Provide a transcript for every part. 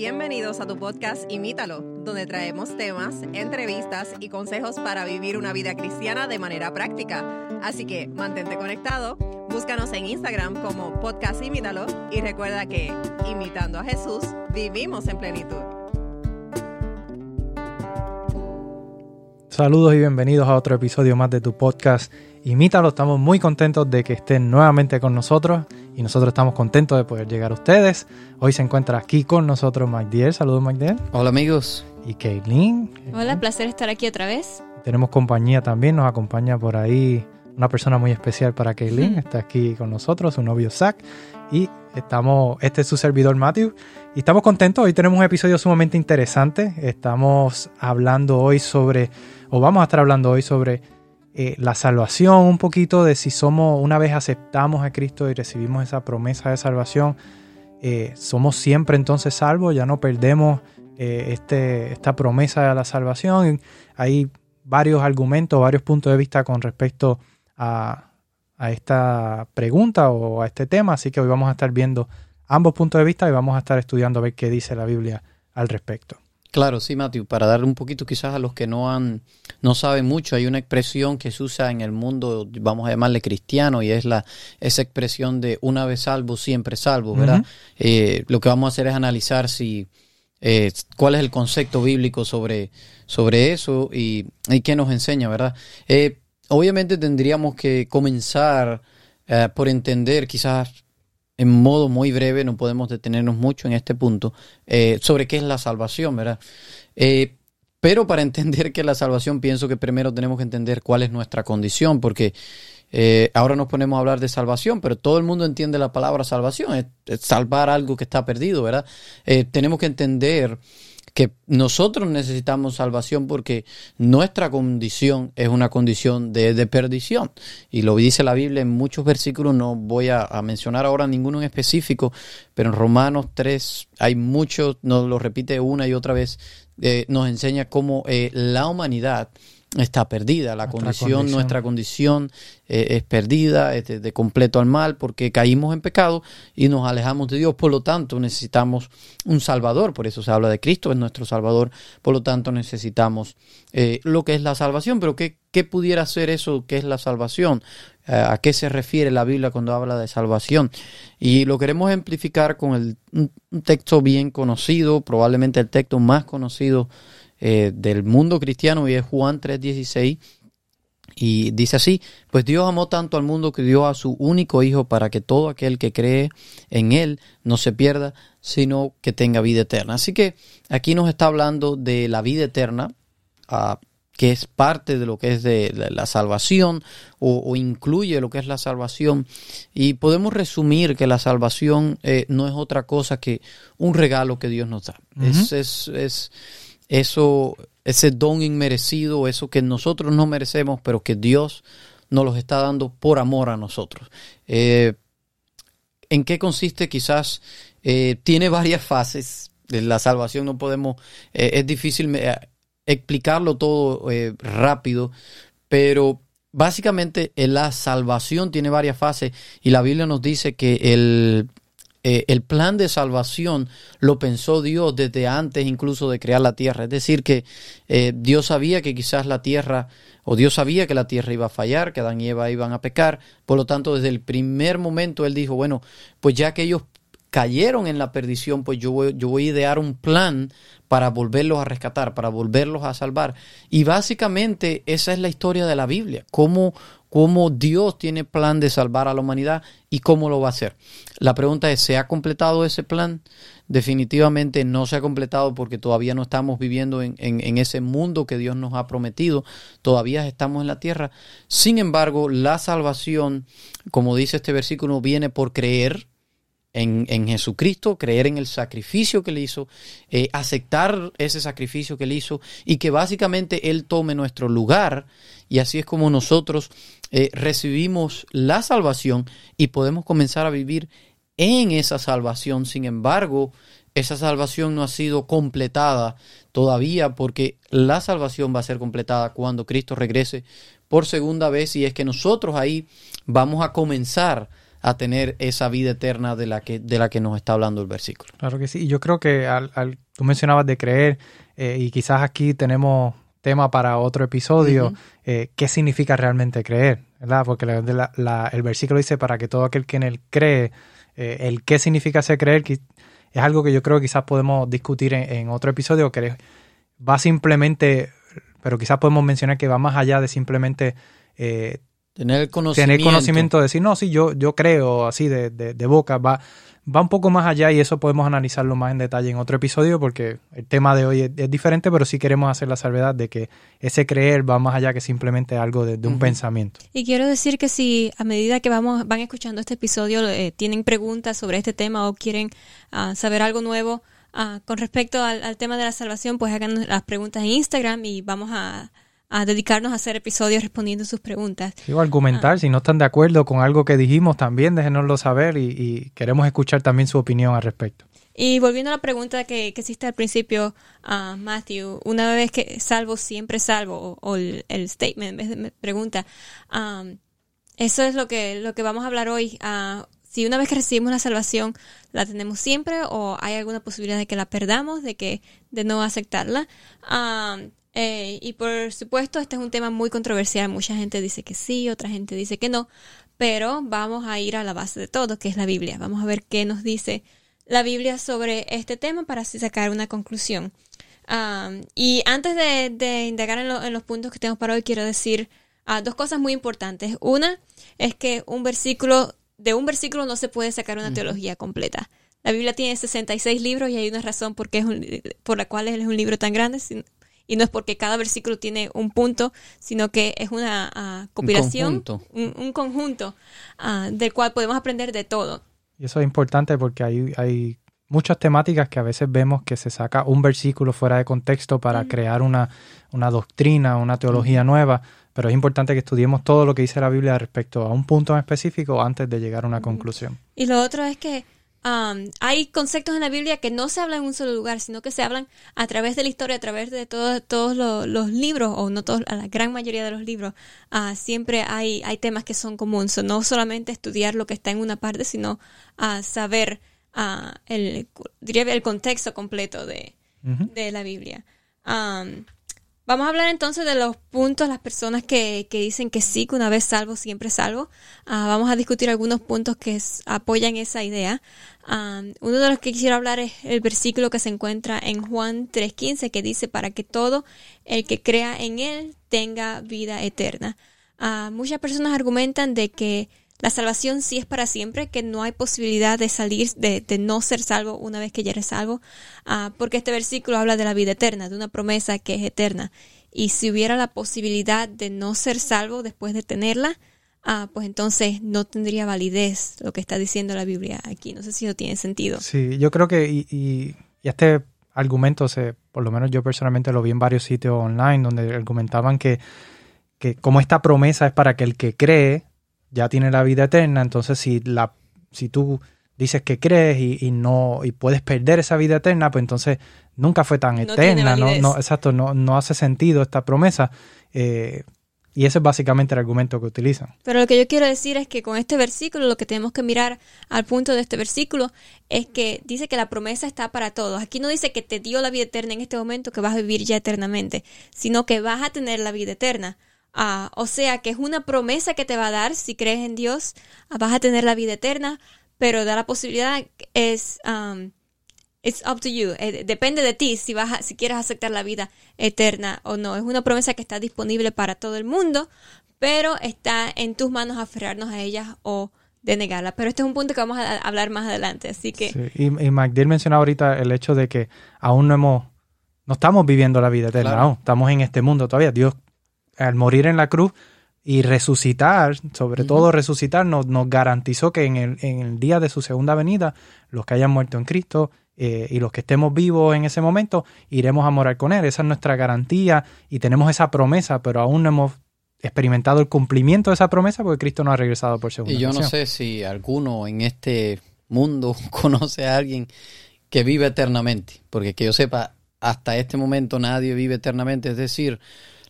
Bienvenidos a tu podcast Imítalo, donde traemos temas, entrevistas y consejos para vivir una vida cristiana de manera práctica. Así que mantente conectado, búscanos en Instagram como podcast Imítalo y recuerda que, imitando a Jesús, vivimos en plenitud. Saludos y bienvenidos a otro episodio más de tu podcast Imítalo. Estamos muy contentos de que estén nuevamente con nosotros y nosotros estamos contentos de poder llegar a ustedes. Hoy se encuentra aquí con nosotros Mike Dier. Saludos Mike Dier. Hola amigos. Y Kaylin. Hola, placer estar aquí otra vez. Tenemos compañía también, nos acompaña por ahí una persona muy especial para Kaylin. Está aquí con nosotros, su novio Zach. Y estamos, este es su servidor Matthew. Y estamos contentos, hoy tenemos un episodio sumamente interesante. Estamos hablando hoy sobre, o vamos a estar hablando hoy sobre eh, la salvación, un poquito de si somos, una vez aceptamos a Cristo y recibimos esa promesa de salvación, eh, somos siempre entonces salvos, ya no perdemos eh, este, esta promesa de la salvación. Hay varios argumentos, varios puntos de vista con respecto a, a esta pregunta o a este tema, así que hoy vamos a estar viendo ambos puntos de vista y vamos a estar estudiando a ver qué dice la Biblia al respecto. Claro, sí, Matthew, para darle un poquito quizás a los que no han, no saben mucho, hay una expresión que se usa en el mundo, vamos a llamarle cristiano, y es la, esa expresión de una vez salvo, siempre salvo, ¿verdad? Eh, lo que vamos a hacer es analizar si, eh, cuál es el concepto bíblico sobre, sobre eso y, y qué nos enseña, ¿verdad? Eh, obviamente tendríamos que comenzar por entender quizás en modo muy breve, no podemos detenernos mucho en este punto, eh, sobre qué es la salvación, ¿verdad? Eh, pero para entender qué es la salvación, pienso que primero tenemos que entender cuál es nuestra condición, porque eh, ahora nos ponemos a hablar de salvación, pero todo el mundo entiende la palabra salvación, es, salvar algo que está perdido, ¿verdad? tenemos que entender que nosotros necesitamos salvación porque nuestra condición es una condición de, perdición. Y lo dice la Biblia en muchos versículos, no voy a, mencionar ahora ninguno en específico, pero en Romanos 3 hay muchos, nos lo repite una y otra vez, eh, nos enseña cómo eh, la humanidad está perdida, la condición, nuestra condición. eh, es perdida, es de, completo al mal, porque caímos en pecado y nos alejamos de Dios, por lo tanto necesitamos un Salvador, por eso se habla de Cristo, es nuestro Salvador, por lo tanto necesitamos eh, lo que es la salvación, pero ¿qué, ¿qué, pudiera ser eso que es la salvación? Eh, ¿A qué se refiere la Biblia cuando habla de salvación? Y lo queremos ejemplificar con el, un texto bien conocido, probablemente el texto más conocido eh, del mundo cristiano y es Juan 3:16. Y dice así, pues Dios amó tanto al mundo que dio a su único Hijo para que todo aquel que cree en Él no se pierda, sino que tenga vida eterna. Así que aquí nos está hablando de la vida eterna, ah, que es parte de lo que es de la salvación o, incluye lo que es la salvación. Y podemos resumir que la salvación eh, no es otra cosa que un regalo que Dios nos da. es, es eso, ese don inmerecido, eso que nosotros no merecemos, pero que Dios nos los está dando por amor a nosotros. Eh, ¿En qué consiste? Quizás eh, tiene varias fases. La salvación no podemos, eh, es difícil explicarlo todo rápido, pero básicamente la salvación tiene varias fases y la Biblia nos dice que el, eh, el plan de salvación lo pensó Dios desde antes incluso de crear la tierra. Es decir, que eh, Dios sabía que quizás la tierra, o Dios sabía que la tierra iba a fallar, que Adán y Eva iban a pecar. Por lo tanto, desde el primer momento Él dijo, bueno, pues ya que ellos cayeron en la perdición, pues yo voy, yo voy a idear un plan para volverlos a rescatar, para volverlos a salvar. Y básicamente esa es la historia de la Biblia, cómo, cómo Dios tiene plan de salvar a la humanidad y cómo lo va a hacer. La pregunta es, ¿se ha completado ese plan? Definitivamente no se ha completado porque todavía no estamos viviendo en, en ese mundo que Dios nos ha prometido, todavía estamos en la tierra. Sin embargo, la salvación, como dice este versículo, viene por creer en, Jesucristo, creer en el sacrificio que él hizo, eh, aceptar ese sacrificio que él hizo y que básicamente Él tome nuestro lugar y así es como nosotros eh, recibimos la salvación y podemos comenzar a vivir en esa salvación. Sin embargo, esa salvación no ha sido completada todavía porque la salvación va a ser completada cuando Cristo regrese por segunda vez y es que nosotros ahí vamos a comenzar a tener esa vida eterna de la que, de la que nos está hablando el versículo. Claro que sí. Y yo creo que tú mencionabas de creer, eh, y quizás aquí tenemos tema para otro episodio, eh, qué significa realmente creer, ¿verdad? Porque la- de la- la- el versículo dice para que todo aquel que en él cree, eh, el qué significa ser creer, es algo que yo creo que quizás podemos discutir en, en otro episodio, que va simplemente, pero quizás podemos mencionar que va más allá de simplemente eh, Tener el conocimiento. tener conocimiento de decir, no, sí, yo, yo creo así de, de, de boca, va, va un poco más allá y eso podemos analizarlo más en detalle en otro episodio porque el tema de hoy es, es diferente, pero sí queremos hacer la salvedad de que ese creer va más allá que simplemente algo de, de un pensamiento. Y quiero decir que si a medida que vamos van escuchando este episodio eh, tienen preguntas sobre este tema o quieren ah, saber algo nuevo ah, con respecto al, al tema de la salvación, pues hagan las preguntas en Instagram y vamos a, a dedicarnos a hacer episodios respondiendo sus preguntas. Digo, argumentar, si no están de acuerdo con algo que dijimos también, déjenoslo saber y, y queremos escuchar también su opinión al respecto. Y volviendo a la pregunta que, que hiciste al principio, ah, Matthew, una vez que salvo, siempre salvo, o, o el, el statement, en vez de pregunta, um, eso es lo que, lo que vamos a hablar hoy. Ah, si una vez que recibimos la salvación, la tenemos siempre o hay alguna posibilidad de que la perdamos, de que de no aceptarla. Um, eh, y por supuesto, este es un tema muy controversial. Mucha gente dice que sí, otra gente dice que no. Pero vamos a ir a la base de todo, que es la Biblia. Vamos a ver qué nos dice la Biblia sobre este tema para así sacar una conclusión. Um, y antes de, de indagar en, lo- en los puntos que tenemos para hoy, quiero decir ah, dos cosas muy importantes. Una es que un versículo, de un versículo no se puede sacar una teología completa. La Biblia tiene 66 libros y hay una razón por, qué es un- por la cual es un libro tan grande. Y no es porque cada versículo tiene un punto, sino que es una ah, compilación, conjunto. un, un conjunto ah, del cual podemos aprender de todo. Y eso es importante porque hay, hay muchas temáticas que a veces vemos que se saca un versículo fuera de contexto para crear una, una doctrina, una teología nueva, pero es importante que estudiemos todo lo que dice la Biblia respecto a un punto en específico antes de llegar a una conclusión. Y lo otro es que um, hay conceptos en la Biblia que no se hablan en un solo lugar, sino que se hablan a través de la historia, a través de todo- todos los, los libros, o no todos, a la gran mayoría de los libros. Ah, siempre hay, hay temas que son comunes. So, no solamente estudiar lo que está en una parte, sino ah, saber ah, el, diría el contexto completo de, de la Biblia. Am, vamos a hablar entonces de los puntos, las personas que, que dicen que sí, que una vez salvo, siempre salvo. Ah, vamos a discutir algunos puntos que apoyan esa idea. Am, uno de los que quisiera hablar es el versículo que se encuentra en Juan 3.15 que dice para que todo el que crea en él tenga vida eterna. Ah, muchas personas argumentan de que la salvación sí es para siempre, que no hay posibilidad de salir, de, no ser salvo una vez que ya eres salvo, ah, porque este versículo habla de la vida eterna, de una promesa que es eterna. Y si hubiera la posibilidad de no ser salvo después de tenerla, ah, pues entonces no tendría validez lo que está diciendo la Biblia aquí. No sé si eso tiene sentido. Sí, yo creo que y, y- y este argumento, se, por lo menos yo personalmente lo vi en varios sitios online donde argumentaban que, que como esta promesa es para que el que cree ya tiene la vida eterna, entonces si, la, si tú dices que crees y, y no y puedes perder esa vida eterna, pues entonces nunca fue tan No eterna, no, no, exacto, no, no hace sentido esta promesa. eh, y ese es básicamente el argumento que utilizan. Pero lo que yo quiero decir es que con este versículo lo que tenemos que mirar al punto de este versículo es que dice que la promesa está para todos. Aquí no dice que te dio la vida eterna en este momento que vas a vivir ya eternamente, sino que vas a tener la vida eterna. Ah, o sea que es una promesa que te va a dar si crees en Dios, ah, vas a tener la vida eterna, pero da la posibilidad es um, It's up to you. Eh, depende de ti si vas a- si quieres aceptar la vida eterna o no. Es una promesa que está disponible para todo el mundo, pero está en tus manos aferrarnos a ella o denegarla. Pero este es un punto que vamos a, a hablar más adelante, así que Sí, Y, y MacDill mencionaba ahorita el hecho de que aún no hemos, no estamos viviendo la vida eterna, Claro. aún estamos en este mundo todavía. Dios, al morir en la cruz y resucitar, sobre todo resucitar, nos, nos garantizó que en el, en el día de su segunda venida, los que hayan muerto en Cristo eh, y los que estemos vivos en ese momento, iremos a morar con Él. Esa es nuestra garantía y tenemos esa promesa, pero aún no hemos experimentado el cumplimiento de esa promesa porque Cristo no ha regresado por segunda Y yo no sé si alguno en este mundo conoce a alguien que vive eternamente, porque que yo sepa, hasta este momento nadie vive eternamente, es decir,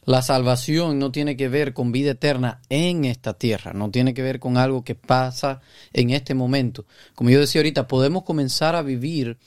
La salvación no tiene que ver con vida eterna en esta tierra, no tiene que ver con algo que pasa en este momento. Como yo decía ahorita, podemos comenzar a vivir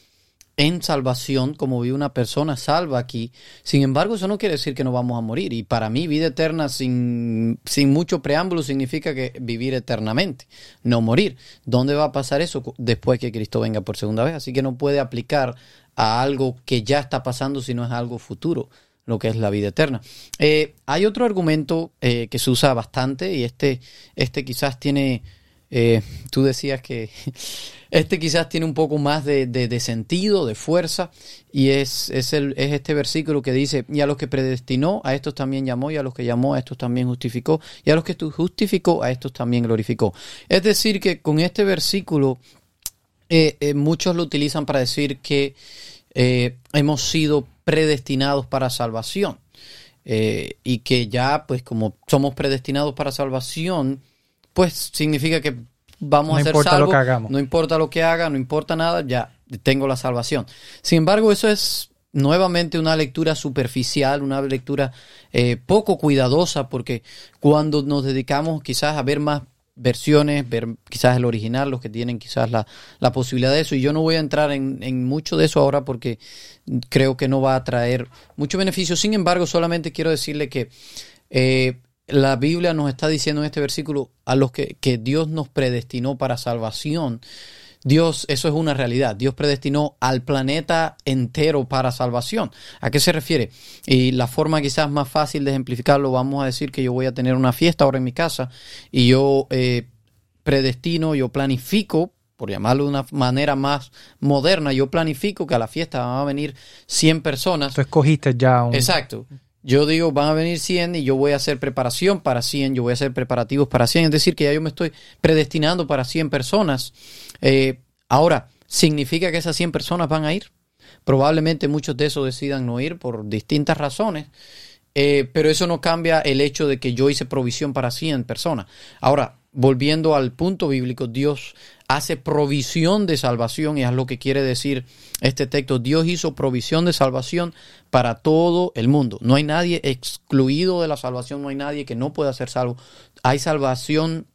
en salvación como vive una persona salva aquí. Sin embargo, eso no quiere decir que no vamos a morir. Y para mí, vida eterna sin, sin mucho preámbulo significa que vivir eternamente, no morir. ¿Dónde va a pasar eso? Después que Cristo venga por segunda vez. Así que no puede aplicar a algo que ya está pasando, sino es algo futuro lo que es la vida eterna. Eh, hay otro argumento eh, que se usa bastante y este, este quizás tiene, eh, tú decías que este quizás tiene un poco más de, de, sentido, de fuerza, y es, es, el, es este versículo que dice, y a los que predestinó, a estos también llamó, y a los que llamó, a estos también justificó, y a los que justificó, a estos también glorificó. Es decir, que con este versículo muchos lo utilizan para decir que hemos sido predestinados para salvación. Eh, y que ya, pues como somos predestinados para salvación, pues significa que vamos a ser salvos. No importa lo que haga, no importa nada, ya tengo la salvación. Sin embargo, eso es nuevamente una lectura superficial, una lectura eh, poco cuidadosa, porque cuando nos dedicamos quizás a ver más versiones, ver quizás el original, los que tienen quizás la, la posibilidad de eso. Y yo no voy a entrar en, en, mucho de eso ahora porque creo que no va a traer mucho beneficio. Sin embargo, solamente quiero decirle que eh, la Biblia nos está diciendo en este versículo a los que, que Dios nos predestinó para salvación. Dios, eso es una realidad. Dios predestinó al planeta entero para salvación. ¿A qué se refiere? Y la forma quizás más fácil de ejemplificarlo, vamos a decir que yo voy a tener una fiesta ahora en mi casa y yo eh, predestino, yo planifico, por llamarlo de una manera más moderna, yo planifico que a la fiesta van a venir 100 personas. Tú escogiste ya un... Exacto. Yo digo, van a venir 100 y yo voy a hacer preparación para 100, yo voy a hacer preparativos para 100, es decir, que ya yo me estoy predestinando para 100 personas. Eh, ahora, ¿significa que esas 100 personas van a ir? Probablemente muchos de esos decidan no ir por distintas razones, eh, pero eso no cambia el hecho de que yo hice provisión para 100 personas. Ahora, volviendo al punto bíblico, Dios hace provisión de salvación y es lo que quiere decir este texto. Dios hizo provisión de salvación para todo el mundo. No hay nadie excluido de la salvación, no hay nadie que no pueda ser salvo. Hay salvación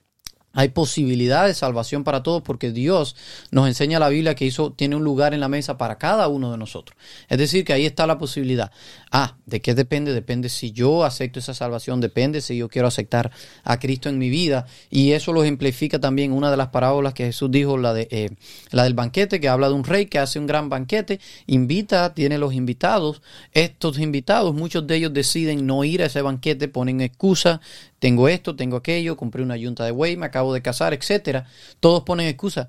hay posibilidad de salvación para todos porque Dios nos enseña la Biblia que hizo, tiene un lugar en la mesa para cada uno de nosotros. Es decir, que ahí está la posibilidad. Ah, ¿de qué depende? Depende si yo acepto esa salvación, depende si yo quiero aceptar a Cristo en mi vida. Y eso lo ejemplifica también una de las parábolas que Jesús dijo, la, de, eh, la del banquete, que habla de un rey que hace un gran banquete, invita, tiene los invitados. Estos invitados, muchos de ellos deciden no ir a ese banquete, ponen excusa, tengo esto, tengo aquello, compré una yunta de buey, me acabo de casar, etcétera. Todos ponen excusas.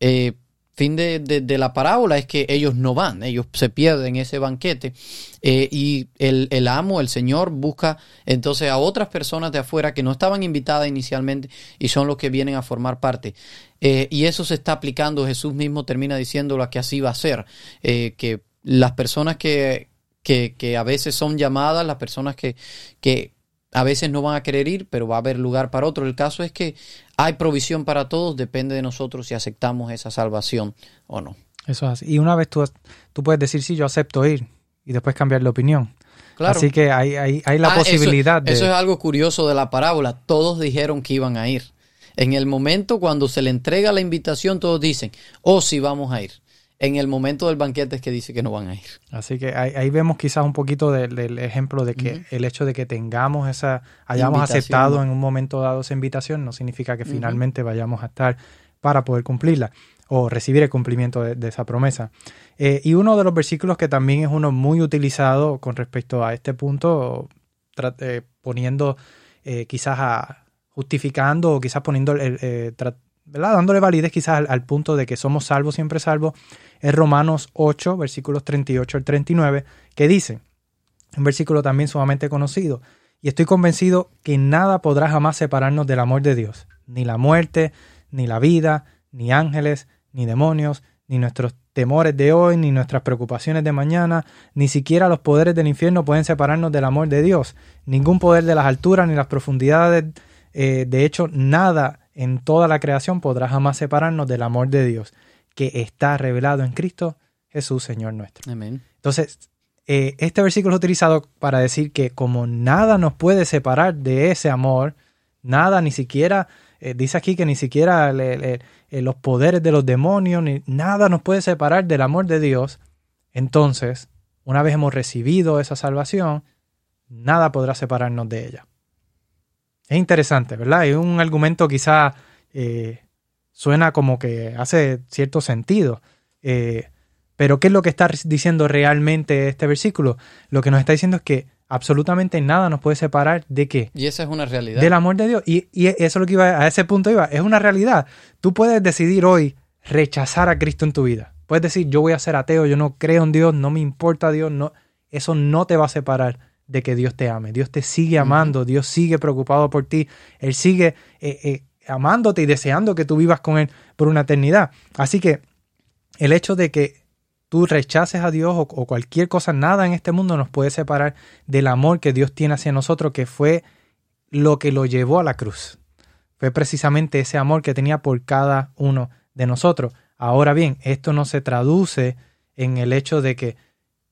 Eh, fin de, la parábola es que ellos no van, ellos se pierden ese banquete eh, y el, amo, el Señor, busca entonces a otras personas de afuera que no estaban invitadas inicialmente y son los que vienen a formar parte. Eh, y eso se está aplicando, Jesús mismo termina diciéndolo que así va a ser, que las personas que, que, que, a veces son llamadas, las personas que, que a veces no van a querer ir, pero va a haber lugar para otro. El caso es que hay provisión para todos, depende de nosotros si aceptamos esa salvación o no. Eso es así. Y una vez tú, tú puedes decir, sí, yo acepto ir, y después cambiar de opinión. Claro. Así que hay, hay, hay la ah, posibilidad de... Eso es algo curioso de la parábola. Todos dijeron que iban a ir. En el momento cuando se le entrega la invitación, todos dicen, oh, sí, vamos a ir en el momento del banquete es que dice que no van a ir. Así que ahí, vemos quizás un poquito del, ejemplo de que el hecho de que tengamos esa, hayamos aceptado en un momento dado esa invitación, no significa que finalmente vayamos a estar para poder cumplirla o recibir el cumplimiento de, esa promesa. Eh, y uno de los versículos que también es uno muy utilizado con respecto a este punto, eh, poniendo eh, quizás a, justificando o quizás poniendo el, dándole validez quizás al, punto de que somos salvos, siempre salvos, es Romanos 8, versículos 38 al 39, que dice, un versículo también sumamente conocido, y estoy convencido que nada podrá jamás separarnos del amor de Dios, ni la muerte, ni la vida, ni ángeles, ni demonios, ni nuestros temores de hoy, ni nuestras preocupaciones de mañana, ni siquiera los poderes del infierno pueden separarnos del amor de Dios. Ningún poder de las alturas ni las profundidades, eh, de hecho, nada en toda la creación podrá jamás separarnos del amor de Dios que está revelado en Cristo Jesús, Señor nuestro. Amén. Entonces, eh, este versículo es utilizado para decir que como nada nos puede separar de ese amor, nada, ni siquiera, eh, dice aquí que ni siquiera los poderes de los demonios, ni nada nos puede separar del amor de Dios, entonces, una vez hemos recibido esa salvación, nada podrá separarnos de ella. Es interesante, ¿verdad? Es un argumento quizá eh, suena como que hace cierto sentido. Eh, pero ¿qué es lo que está diciendo realmente este versículo? Lo que nos está diciendo es que absolutamente nada nos puede separar de qué. Y esa es una realidad. Del amor de Dios. Y, y eso es lo que iba, a ese punto iba. Es una realidad. Tú puedes decidir hoy rechazar a Cristo en tu vida. Puedes decir, yo voy a ser ateo, yo no creo en Dios, no me importa Dios, no, eso no te va a separar de que Dios te ame. Dios te sigue amando, Dios sigue preocupado por ti, Él sigue eh, eh, amándote y deseando que tú vivas con Él por una eternidad. Así que el hecho de que tú rechaces a Dios o, o, cualquier cosa, nada en este mundo nos puede separar del amor que Dios tiene hacia nosotros, que fue lo que lo llevó a la cruz. Fue precisamente ese amor que tenía por cada uno de nosotros. Ahora bien, esto no se traduce en el hecho de que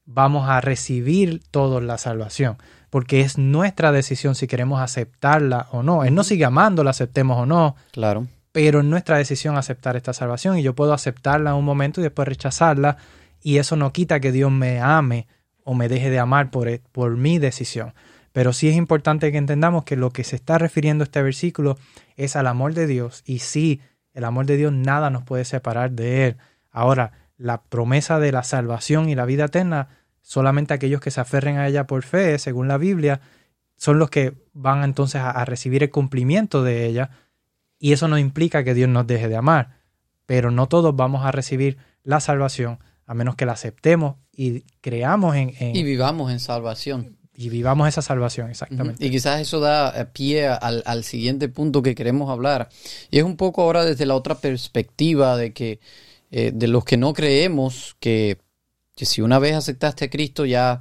vamos a recibir todos la salvación, porque es nuestra decisión si queremos aceptarla o no. Él no sigue amando, la aceptemos o no. Claro. Pero es nuestra decisión aceptar esta salvación y yo puedo aceptarla en un momento y después rechazarla y eso no quita que Dios me ame o me deje de amar por, por mi decisión. Pero sí es importante que entendamos que lo que se está refiriendo este versículo es al amor de Dios y sí el amor de Dios nada nos puede separar de Él. Ahora, la promesa de la salvación y la vida eterna, solamente aquellos que se aferren a ella por fe, según la Biblia, son los que van entonces a, recibir el cumplimiento de ella. Y eso no implica que Dios nos deje de amar. Pero no todos vamos a recibir la salvación a menos que la aceptemos y creamos en... y vivamos en salvación y vivamos esa salvación, exactamente. Y quizás eso da eh, pie al, siguiente punto que queremos hablar. Y es un poco ahora desde la otra perspectiva de que eh, de los que no creemos que, si una vez aceptaste a Cristo ya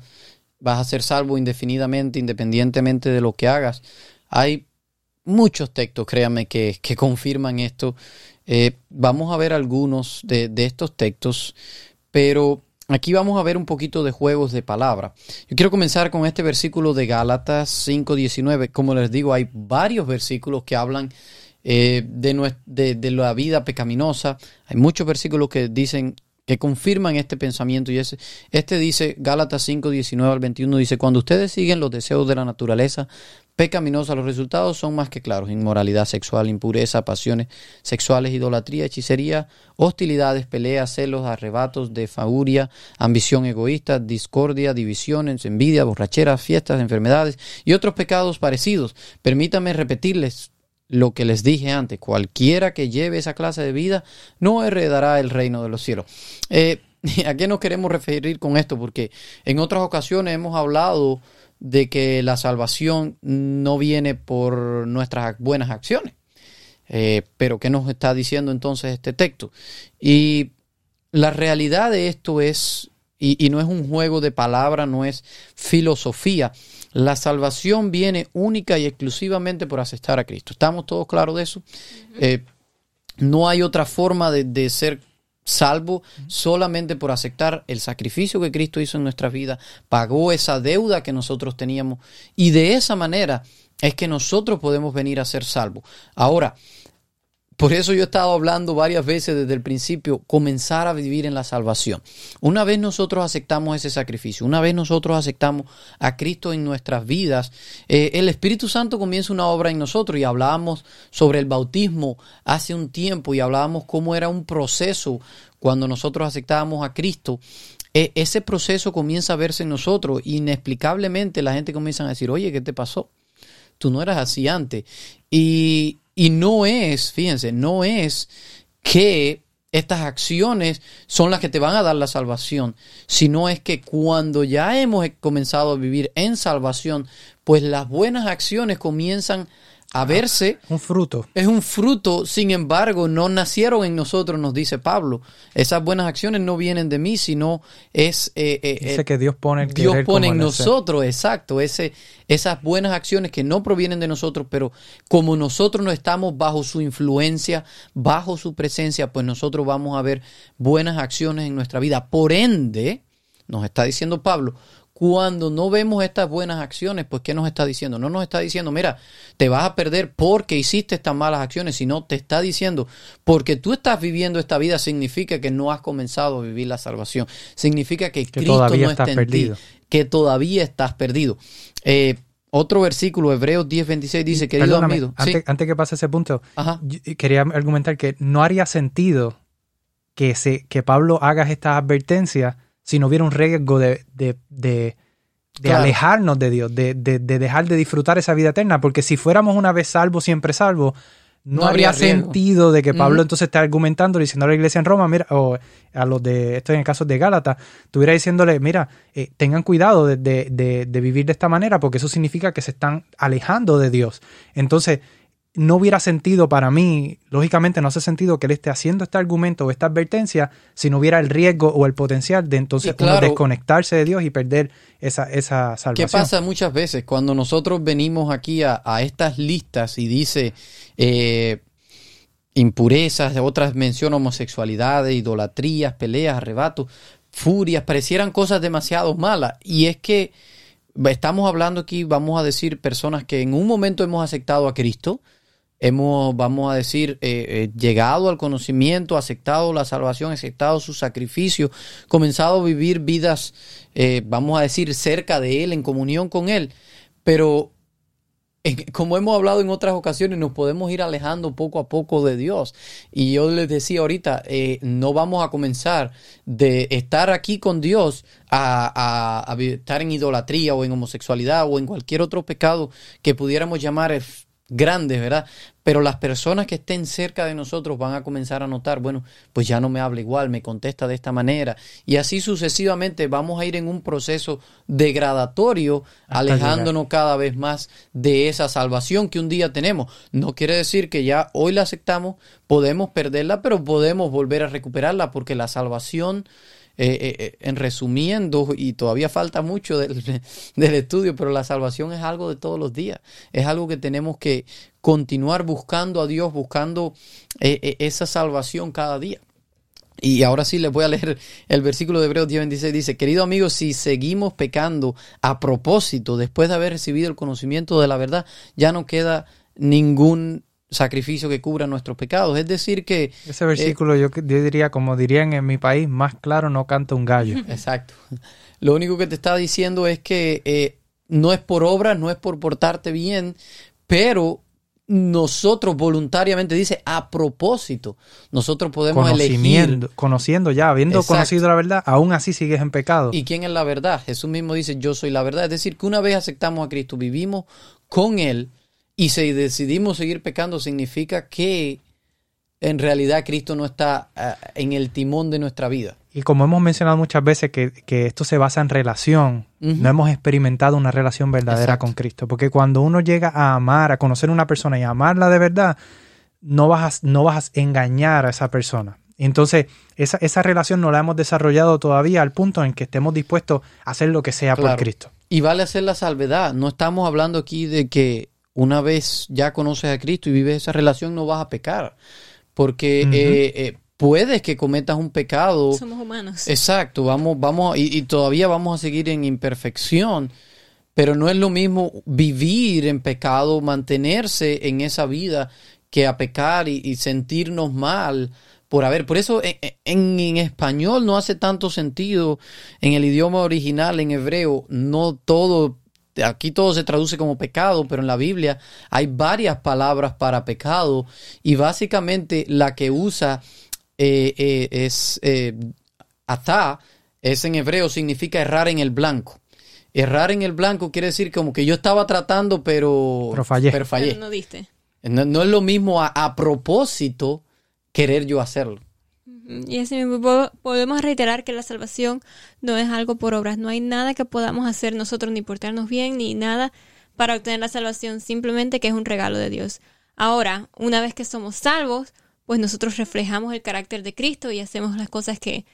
vas a ser salvo indefinidamente, independientemente de lo que hagas. Hay muchos textos, créanme, que, que confirman esto. Eh, vamos a ver algunos de, de estos textos, pero Aquí vamos a ver un poquito de juegos de palabra. Yo quiero comenzar con este versículo de Gálatas 5.19. Como les digo, hay varios versículos que hablan eh, de, de, la vida pecaminosa. Hay muchos versículos que dicen que confirman este pensamiento. Y ese, este dice, Gálatas 5, 19 al 21, dice, cuando ustedes siguen los deseos de la naturaleza pecaminosa, los resultados son más que claros. Inmoralidad sexual, impureza, pasiones sexuales, idolatría, hechicería, hostilidades, peleas, celos, arrebatos de fauria, ambición egoísta, discordia, divisiones, envidia, borracheras, fiestas, enfermedades y otros pecados parecidos. Permítanme repetirles lo que les dije antes, cualquiera que lleve esa clase de vida no heredará el reino de los cielos. Eh, ¿A qué nos queremos referir con esto? Porque en otras ocasiones hemos hablado de que la salvación no viene por nuestras buenas acciones. Eh, pero ¿qué nos está diciendo entonces este texto? Y la realidad de esto es, y, y no es un juego de palabras, no es filosofía, la salvación viene única y exclusivamente por aceptar a Cristo. ¿Estamos todos claros de eso? Eh, no hay otra forma de, ser salvo solamente por aceptar el sacrificio que Cristo hizo en nuestra vida, pagó esa deuda que nosotros teníamos y de esa manera es que nosotros podemos venir a ser salvos. Ahora, por eso yo he estado hablando varias veces desde el principio, comenzar a vivir en la salvación. Una vez nosotros aceptamos ese sacrificio, una vez nosotros aceptamos a Cristo en nuestras vidas, eh, el Espíritu Santo comienza una obra en nosotros y hablábamos sobre el bautismo hace un tiempo y hablábamos cómo era un proceso cuando nosotros aceptábamos a Cristo. E, ese proceso comienza a verse en nosotros. Inexplicablemente la gente comienza a decir, oye, ¿qué te pasó? Tú no eras así antes. Y, y no es, fíjense, no es que estas acciones son las que te van a dar la salvación, sino es que cuando ya hemos comenzado a vivir en salvación, pues las buenas acciones comienzan a verse. Un fruto. Es un fruto, sin embargo, no nacieron en nosotros, nos dice Pablo. Esas buenas acciones no vienen de mí, sino es... Eh, eh, dice que Dios pone el Dios pone en nosotros, exacto. Ese, esas buenas acciones que no provienen de nosotros, pero como nosotros no estamos bajo su influencia, bajo su presencia, pues nosotros vamos a ver buenas acciones en nuestra vida. Por ende, nos está diciendo Pablo, cuando no vemos estas buenas acciones, pues ¿qué nos está diciendo? No nos está diciendo, mira, te vas a perder porque hiciste estas malas acciones, sino te está diciendo, porque tú estás viviendo esta vida significa que no has comenzado a vivir la salvación. Significa que, Cristo no está en perdido. ti, que todavía estás perdido. Eh, otro versículo, Hebreos 10, 26, dice, querido amigo, antes, sí, antes que pase ese punto, yo quería argumentar que no haría sentido que, se, que Pablo haga estas advertencias si no hubiera un riesgo de, de, de- de Claro. alejarnos de Dios, de, de- de dejar de disfrutar esa vida eterna, porque si fuéramos una vez salvos, siempre salvos, no, No habría riesgo. sentido de que Pablo entonces esté argumentando, diciendo a la iglesia en Roma, mira, o a los de, esto en el caso de Gálatas, estuviera diciéndole, mira, eh, tengan cuidado de, de- de- de vivir de esta manera, porque eso significa que se están alejando de Dios. Entonces, no hubiera sentido para mí, lógicamente no hace sentido que él esté haciendo este argumento o esta advertencia si no hubiera el riesgo o el potencial de entonces Y claro- uno desconectarse de Dios y perder esa, esa ¿Qué salvación. pasa muchas veces cuando nosotros venimos aquí a, a estas listas y dice eh, impurezas, otras mencionan homosexualidades, idolatrías, peleas, arrebatos, furias, parecieran cosas demasiado malas? Y es que estamos hablando aquí, vamos a decir, personas que en un momento hemos aceptado a Cristo, hemos, vamos a decir, eh, eh, llegado al conocimiento, aceptado la salvación, aceptado su sacrificio, comenzado a vivir vidas, eh, vamos a decir, cerca de Él, en comunión con Él. Pero, como hemos hablado en otras ocasiones, nos podemos ir alejando poco a poco de Dios. Y yo les decía ahorita, eh, no vamos a comenzar de estar aquí con Dios a, a- estar en idolatría o en homosexualidad o en cualquier otro pecado que pudiéramos llamar grandes, ¿verdad? Pero las personas que estén cerca de nosotros van a comenzar a notar, bueno, pues ya no me habla igual, me contesta de esta manera. Y así sucesivamente vamos a ir en un proceso degradatorio, Hasta alejándonos cada vez más de esa salvación que un día tenemos. No quiere decir que ya hoy la aceptamos, podemos perderla, pero podemos volver a recuperarla porque la salvación eh, eh, eh, en resumiendo, y todavía falta mucho del, del estudio, pero la salvación es algo de todos los días. Es algo que tenemos que continuar buscando a Dios, buscando eh, eh, esa salvación cada día. Y ahora sí les voy a leer el versículo de Hebreos 10:26. Dice, querido amigo, si seguimos pecando a propósito, después de haber recibido el conocimiento de la verdad, ya no queda ningún sacrificio que cubra nuestros pecados. Es decir, que... Ese versículo yo, yo diría, como dirían en mi país, más claro no canta un gallo. Exacto. Lo único que te está diciendo es que eh, no es por obra, no es por portarte bien, pero nosotros voluntariamente, dice, a propósito, nosotros podemos elegir. Conociendo ya, habiendo Exacto. conocido la verdad, aún así sigues en pecado. ¿Y quién es la verdad? Jesús mismo dice, yo soy la verdad. Es decir, que una vez aceptamos a Cristo, vivimos con Él y si decidimos seguir pecando, significa que en realidad Cristo no está ah, en el timón de nuestra vida. Y como hemos mencionado muchas veces que, que esto se basa en relación, no hemos experimentado una relación verdadera Exacto. con Cristo. Porque cuando uno llega a amar, a conocer a una persona y a amarla de verdad, no vas a, no vas a engañar a esa persona. Entonces, esa, esa relación no la hemos desarrollado todavía al punto en que estemos dispuestos a hacer lo que sea por. Cristo. Y vale hacer la salvedad. No estamos hablando aquí de que una vez ya conoces a Cristo y vives esa relación, no vas a pecar. Porque eh, eh, puedes que cometas un pecado. Somos humanos. Exacto, vamos, vamos, y, y todavía vamos a seguir en imperfección, pero no es lo mismo vivir en pecado, mantenerse en esa vida, que a pecar y, y sentirnos mal por haber. Por eso en, en- en español no hace tanto sentido, en el idioma original, en hebreo, no todo, aquí todo se traduce como pecado, pero en la Biblia hay varias palabras para pecado y básicamente la que usa eh, eh, es eh, atá, es en hebreo, significa errar en el blanco. Errar en el blanco quiere decir como que yo estaba tratando, pero, Pero fallé. pero fallé. Pero no diste. No, no es lo mismo a, a propósito querer yo hacerlo. Y así mismo po- podemos reiterar que la salvación no es algo por obras. No hay nada que podamos hacer nosotros, ni portarnos bien, ni nada para obtener la salvación. Simplemente que es un regalo de Dios. Ahora, una vez que somos salvos, pues nosotros reflejamos el carácter de Cristo y hacemos las cosas que,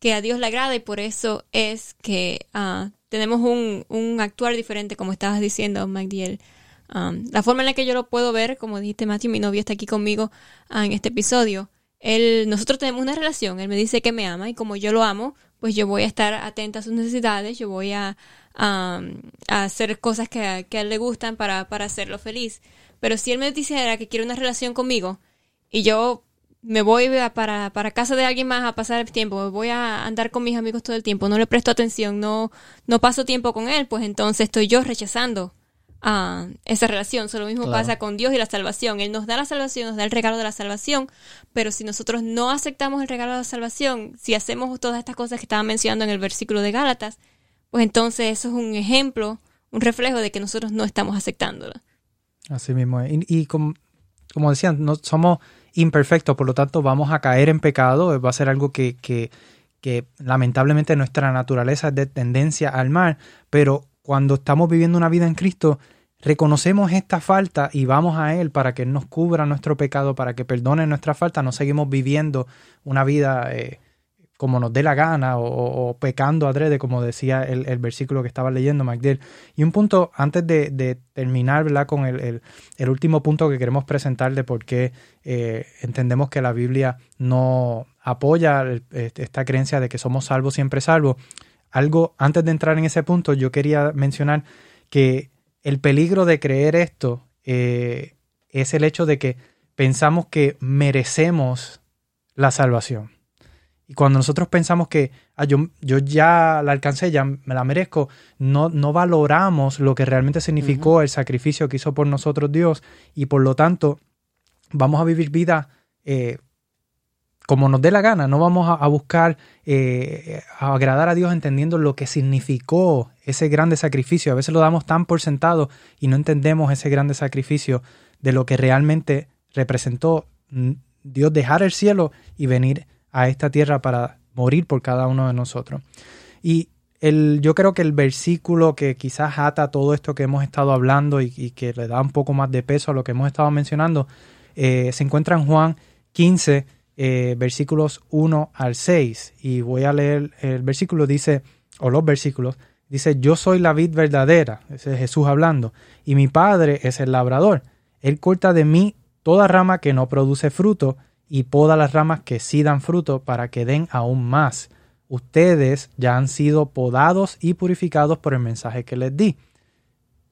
que a Dios le agrada. Y por eso es que ah, tenemos un, un actuar diferente, como estabas diciendo, Magdiel. Um, la forma en la que yo lo puedo ver, como dijiste Matthew, mi novio está aquí conmigo ah, en este episodio. Él, nosotros tenemos una relación, él me dice que me ama y como yo lo amo, pues yo voy a estar atenta a sus necesidades, yo voy a, a, hacer cosas que, que a él le gustan para, para hacerlo feliz. Pero si él me dijera que quiere una relación conmigo y yo me voy a- para, para casa de alguien más a pasar el tiempo, voy a andar con mis amigos todo el tiempo, no le presto atención, no, no paso tiempo con él, pues entonces estoy yo rechazando a esa relación. So, lo mismo Claro. pasa con Dios y la salvación. Él nos da la salvación, nos da el regalo de la salvación, pero si nosotros no aceptamos el regalo de la salvación, si hacemos todas estas cosas que estaba mencionando en el versículo de Gálatas, pues entonces eso es un ejemplo, un reflejo de que nosotros no estamos aceptándolo. Así mismo es. Y, y como, como decían, no, somos imperfectos, por lo tanto vamos a caer en pecado, va a ser algo que, que, que lamentablemente nuestra naturaleza es de tendencia al mal, pero cuando estamos viviendo una vida en Cristo, reconocemos esta falta y vamos a Él para que Él nos cubra nuestro pecado, para que perdone nuestra falta, no seguimos viviendo una vida eh, como nos dé la gana o, pecando adrede, como decía el, versículo que estaba leyendo Magdiel. Y un punto, antes de, terminar ¿verdad? con el, el- último punto que queremos presentar de por qué eh, entendemos que la Biblia no apoya este- esta creencia de que somos salvos siempre salvos, algo antes de entrar en ese punto, yo quería mencionar que el peligro de creer esto eh, es el hecho de que pensamos que merecemos la salvación. Y cuando nosotros pensamos que ah, yo, yo ya la alcancé, ya me la merezco, no, no valoramos lo que realmente significó el sacrificio que hizo por nosotros Dios y por lo tanto vamos a vivir vida eh, como nos dé la gana, no vamos a, buscar eh, a agradar a Dios entendiendo lo que significó ese grande sacrificio. A veces lo damos tan por sentado y no entendemos ese grande sacrificio de lo que realmente representó Dios dejar el cielo y venir a esta tierra para morir por cada uno de nosotros. Y el, yo creo que el versículo que quizás ata todo esto que hemos estado hablando y, y que le da un poco más de peso a lo que hemos estado mencionando, eh, se encuentra en Juan 15, eh, versículos 1 al 6. Y voy a leer el versículo, dice, o los versículos, dice, yo soy la vid verdadera, ese es Jesús hablando, y mi padre es el labrador. Él corta de mí toda rama que no produce fruto y poda las ramas que sí dan fruto para que den aún más. Ustedes ya han sido podados y purificados por el mensaje que les di.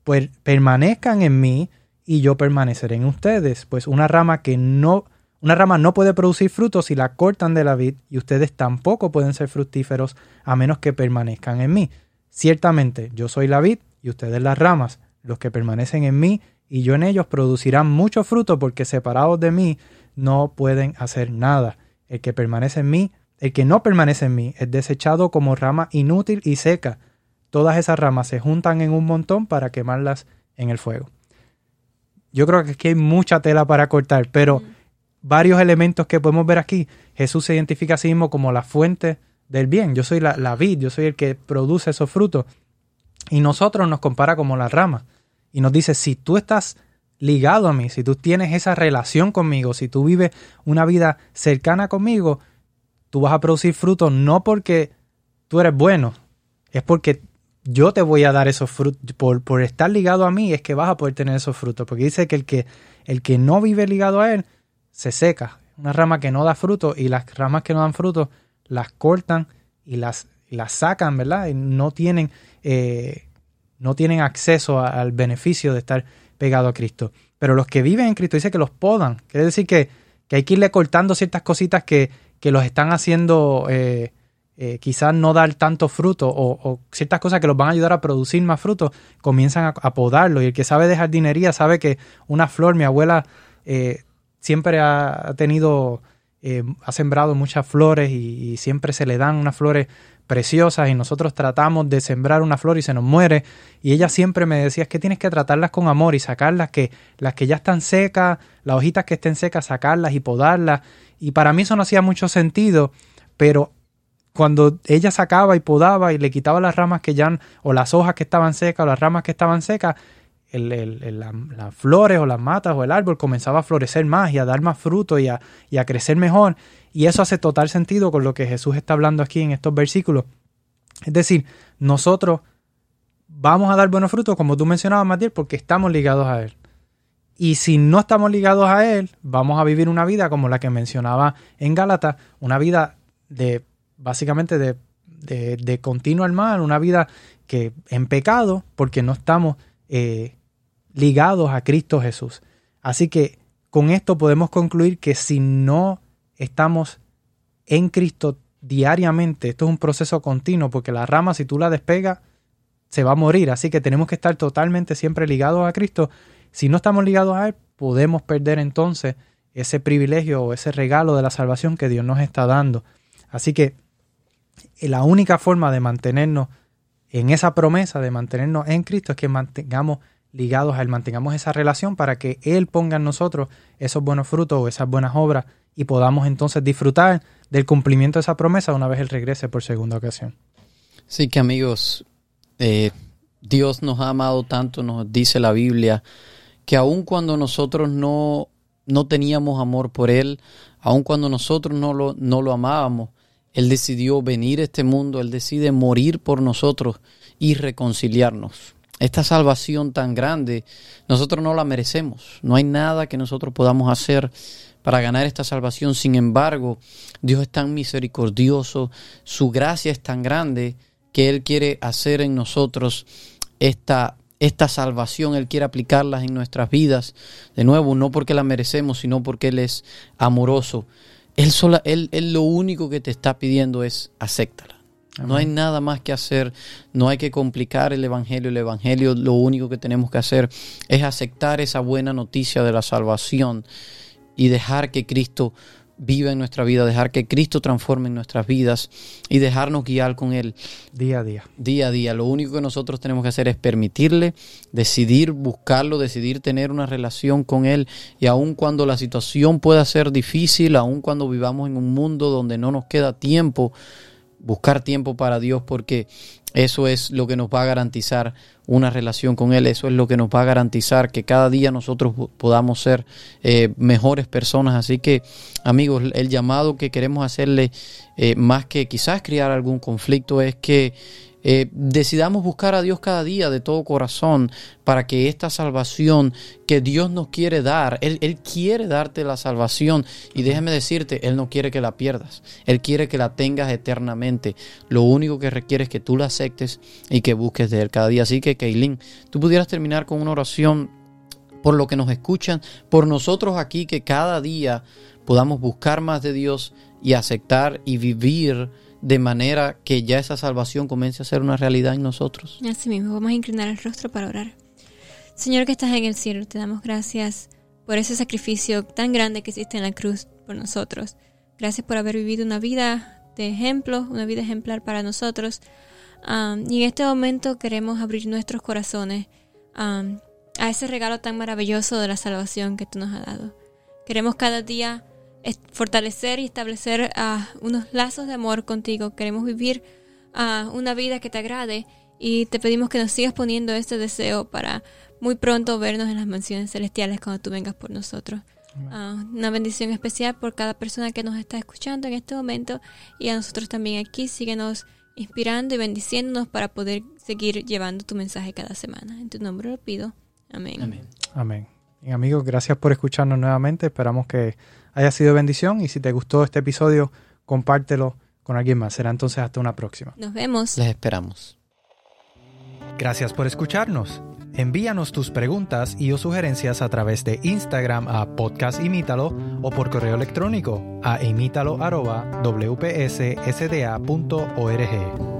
Pues permanezcan en mí y yo permaneceré en ustedes, pues una rama que no una rama no puede producir frutos si la cortan de la vid y ustedes tampoco pueden ser fructíferos a menos que permanezcan en mí. Ciertamente, yo soy la vid y ustedes las ramas. Los que permanecen en mí y yo en ellos producirán mucho fruto porque separados de mí no pueden hacer nada. El que permanece en mí, el que no permanece en mí, es desechado como rama inútil y seca. Todas esas ramas se juntan en un montón para quemarlas en el fuego. Yo creo que aquí hay mucha tela para cortar, pero varios elementos que podemos ver aquí. Jesús se identifica a sí mismo como la fuente del bien. Yo soy la, la vid, yo soy el que produce esos frutos. Y nosotros nos compara como la rama. Y nos dice, si tú estás ligado a mí, si tú tienes esa relación conmigo, si tú vives una vida cercana conmigo, tú vas a producir frutos no porque tú eres bueno, es porque yo te voy a dar esos frutos. Por, por estar ligado a mí es que vas a poder tener esos frutos. Porque dice que el que, el que no vive ligado a él, se seca. Una rama que no da fruto y las ramas que no dan fruto las cortan y las, las sacan, ¿verdad? Y no tienen, eh, no tienen acceso al beneficio de estar pegado a Cristo. Pero los que viven en Cristo dice que los podan. Quiere decir que, que hay que irle cortando ciertas cositas que, que los están haciendo eh, eh, quizás no dar tanto fruto o, o ciertas cosas que los van a ayudar a producir más fruto, comienzan a, a podarlo. Y el que sabe de jardinería sabe que una flor, mi abuela eh, siempre ha tenido, eh, ha sembrado muchas flores y, y siempre se le dan unas flores preciosas y nosotros tratamos de sembrar una flor y se nos muere. Y ella siempre me decía es que tienes que tratarlas con amor y sacarlas que las que ya están secas, las hojitas que estén secas, sacarlas y podarlas y para mí eso no hacía mucho sentido, pero cuando ella sacaba y podaba y le quitaba las ramas que ya, o las hojas que estaban secas o las ramas que estaban secas, la- las flores o las matas o el árbol comenzaba a florecer más y a dar más fruto y a, a crecer mejor. Y eso hace total sentido con lo que Jesús está hablando aquí en estos versículos. Es decir, nosotros vamos a dar buenos frutos, como tú mencionabas, Matías, porque estamos ligados a Él. Y si no estamos ligados a Él, vamos a vivir una vida como la que mencionaba en Gálatas, una vida de básicamente de, de, de continuo al mal, una vida que en pecado, porque no estamos eh, ligados a Cristo Jesús. Así que con esto podemos concluir que si no estamos en Cristo diariamente, esto es un proceso continuo, porque la rama si tú la despegas, se va a morir. Así que tenemos que estar totalmente siempre ligados a Cristo. Si no estamos ligados a Él, podemos perder entonces ese privilegio o ese regalo de la salvación que Dios nos está dando. Así que la única forma de mantenernos en esa promesa, de mantenernos en Cristo, es que mantengamos ligados a Él, mantengamos esa relación para que Él ponga en nosotros esos buenos frutos o esas buenas obras y podamos entonces disfrutar del cumplimiento de esa promesa una vez Él regrese por segunda ocasión. Sí que amigos, eh, Dios nos ha amado tanto, nos dice la Biblia, que aun cuando nosotros no, no teníamos amor por Él, aun cuando nosotros no lo, no lo amábamos, Él decidió venir a este mundo, Él decide morir por nosotros y reconciliarnos. Esta salvación tan grande, nosotros no la merecemos. No hay nada que nosotros podamos hacer para ganar esta salvación. Sin embargo, Dios es tan misericordioso, su gracia es tan grande que Él quiere hacer en nosotros esta, esta salvación, Él quiere aplicarlas en nuestras vidas. De nuevo, no porque la merecemos, sino porque Él es amoroso. Él, sola, él, él lo único que te está pidiendo es acéptala. No hay nada más que hacer, no hay que complicar el Evangelio. El Evangelio lo único que tenemos que hacer es aceptar esa buena noticia de la salvación y dejar que Cristo viva en nuestra vida, dejar que Cristo transforme en nuestras vidas y dejarnos guiar con Él. Día a día. Día a día. Lo único que nosotros tenemos que hacer es permitirle, decidir buscarlo, decidir tener una relación con Él. Y aun cuando la situación pueda ser difícil, aun cuando vivamos en un mundo donde no nos queda tiempo, buscar tiempo para Dios porque eso es lo que nos va a garantizar una relación con Él, eso es lo que nos va a garantizar que cada día nosotros podamos ser eh, mejores personas. Así que, amigos, el llamado que queremos hacerle, eh, más que quizás crear algún conflicto, es que eh, decidamos buscar a Dios cada día de todo corazón para que esta salvación que Dios nos quiere dar, Él, Él, quiere darte la salvación y déjame decirte, Él no quiere que la pierdas, Él quiere que la tengas eternamente. Lo único que requiere es que tú la aceptes y que busques de Él cada día. Así que, Kaylin, tú pudieras terminar con una oración por lo que nos escuchan, por nosotros aquí que cada día podamos buscar más de Dios y aceptar y vivir de manera que ya esa salvación comience a ser una realidad en nosotros. Así mismo, vamos a inclinar el rostro para orar. Señor que estás en el cielo, te damos gracias por ese sacrificio tan grande que hiciste en la cruz por nosotros. Gracias por haber vivido una vida de ejemplo, una vida ejemplar para nosotros. Y en este momento queremos abrir nuestros corazones a ese regalo tan maravilloso de la salvación que tú nos has dado. Queremos cada día fortalecer y establecer uh, unos lazos de amor contigo. Queremos vivir uh, una vida que te agrade y te pedimos que nos sigas poniendo este deseo para muy pronto vernos en las mansiones celestiales cuando tú vengas por nosotros. Uh, una bendición especial por cada persona que nos está escuchando en este momento y a nosotros también aquí. Síguenos inspirando y bendiciéndonos para poder seguir llevando tu mensaje cada semana. En tu nombre lo pido. Amén. Amén. Amén. Y amigos, gracias por escucharnos nuevamente. Esperamos que haya sido bendición y si te gustó este episodio, compártelo con alguien más. Será entonces hasta una próxima. Nos vemos. Les esperamos. Gracias por escucharnos. Envíanos tus preguntas y o sugerencias a través de Instagram a podcastimítalo o por correo electrónico a imítalo.wpssda.org.